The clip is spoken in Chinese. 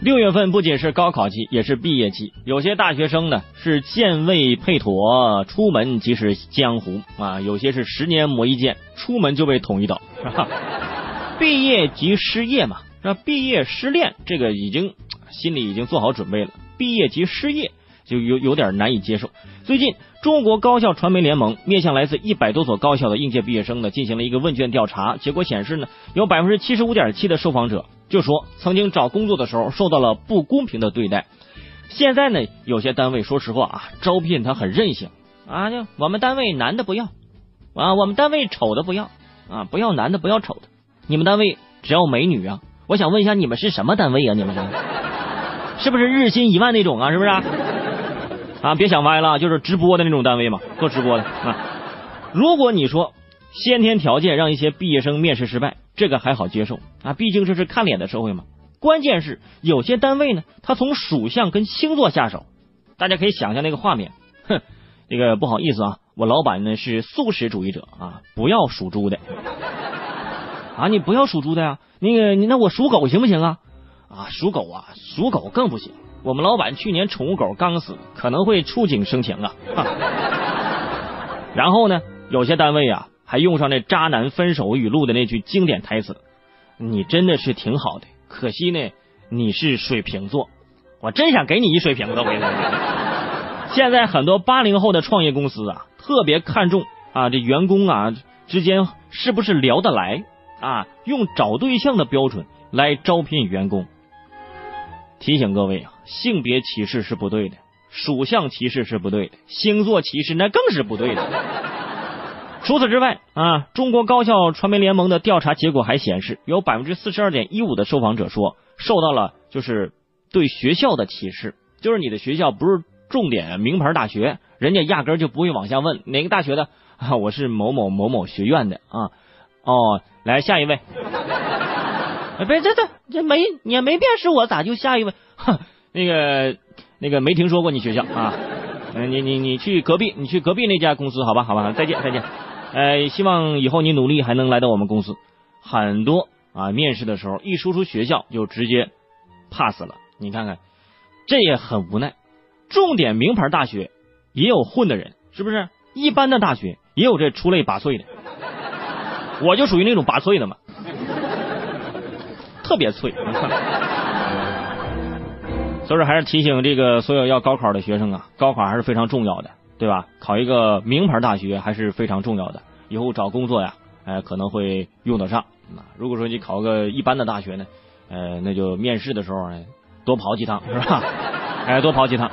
六月份不仅是高考期，也是毕业期。有些大学生呢是剑未配妥，出门即是江湖啊；有些是十年磨一剑，出门就被捅一刀。毕业即失业嘛，那毕业失恋这个已经心里已经做好准备了。毕业即失业就有有点难以接受。最近，中国高校传媒联盟面向来自一百多所高校的应届毕业生呢进行了一个问卷调查，结果显示呢，有百分之七十五点七的受访者。就说曾经找工作的时候受到了不公平的对待，现在呢，有些单位说实话啊，招聘他很任性啊，就我们单位男的不要啊，我们单位丑的不要啊，不要男的不要丑的，你们单位只要美女啊。我想问一下，你们是什么单位啊？你们是是不是日薪一万那种啊？是不是啊？啊别想歪了，就是直播的那种单位嘛，做直播的啊。如果你说。先天条件让一些毕业生面试失败，这个还好接受啊，毕竟这是看脸的社会嘛。关键是有些单位呢，他从属相跟星座下手，大家可以想象那个画面。哼，这个不好意思啊，我老板呢是素食主义者啊，不要属猪的啊，你不要属猪的呀。那个你那我属狗行不行啊？啊，属狗啊，属狗更不行。我们老板去年宠物狗刚死，可能会触景生情啊。然后呢，有些单位啊。还用上那渣男分手语录的那句经典台词，你真的是挺好的，可惜呢你是水瓶座，我真想给你一水瓶子回来。现在很多八零后的创业公司啊，特别看重啊这员工啊之间是不是聊得来啊，用找对象的标准来招聘员工。提醒各位啊，性别歧视是不对的，属相歧视是不对的，星座歧视那更是不对的。除此之外啊，中国高校传媒联盟的调查结果还显示，有百分之四十二点一五的受访者说受到了就是对学校的歧视，就是你的学校不是重点名牌大学，人家压根就不会往下问哪个大学的啊，我是某某某某学院的啊。哦，来下一位，别这这这没也没辨识我，咋就下一位？哼，那个那个没听说过你学校啊，你你你去隔壁，你去隔壁那家公司，好吧好吧，再见再见。呃，希望以后你努力还能来到我们公司。很多啊，面试的时候一说出学校就直接 pass 了。你看看，这也很无奈。重点名牌大学也有混的人，是不是？一般的大学也有这出类拔萃的。我就属于那种拔萃的嘛，特别脆。所以说，还是提醒这个所有要高考的学生啊，高考还是非常重要的。对吧？考一个名牌大学还是非常重要的，以后找工作呀，哎，可能会用得上。如果说你考个一般的大学呢，呃，那就面试的时候多跑几趟，是吧？哎，多跑几趟。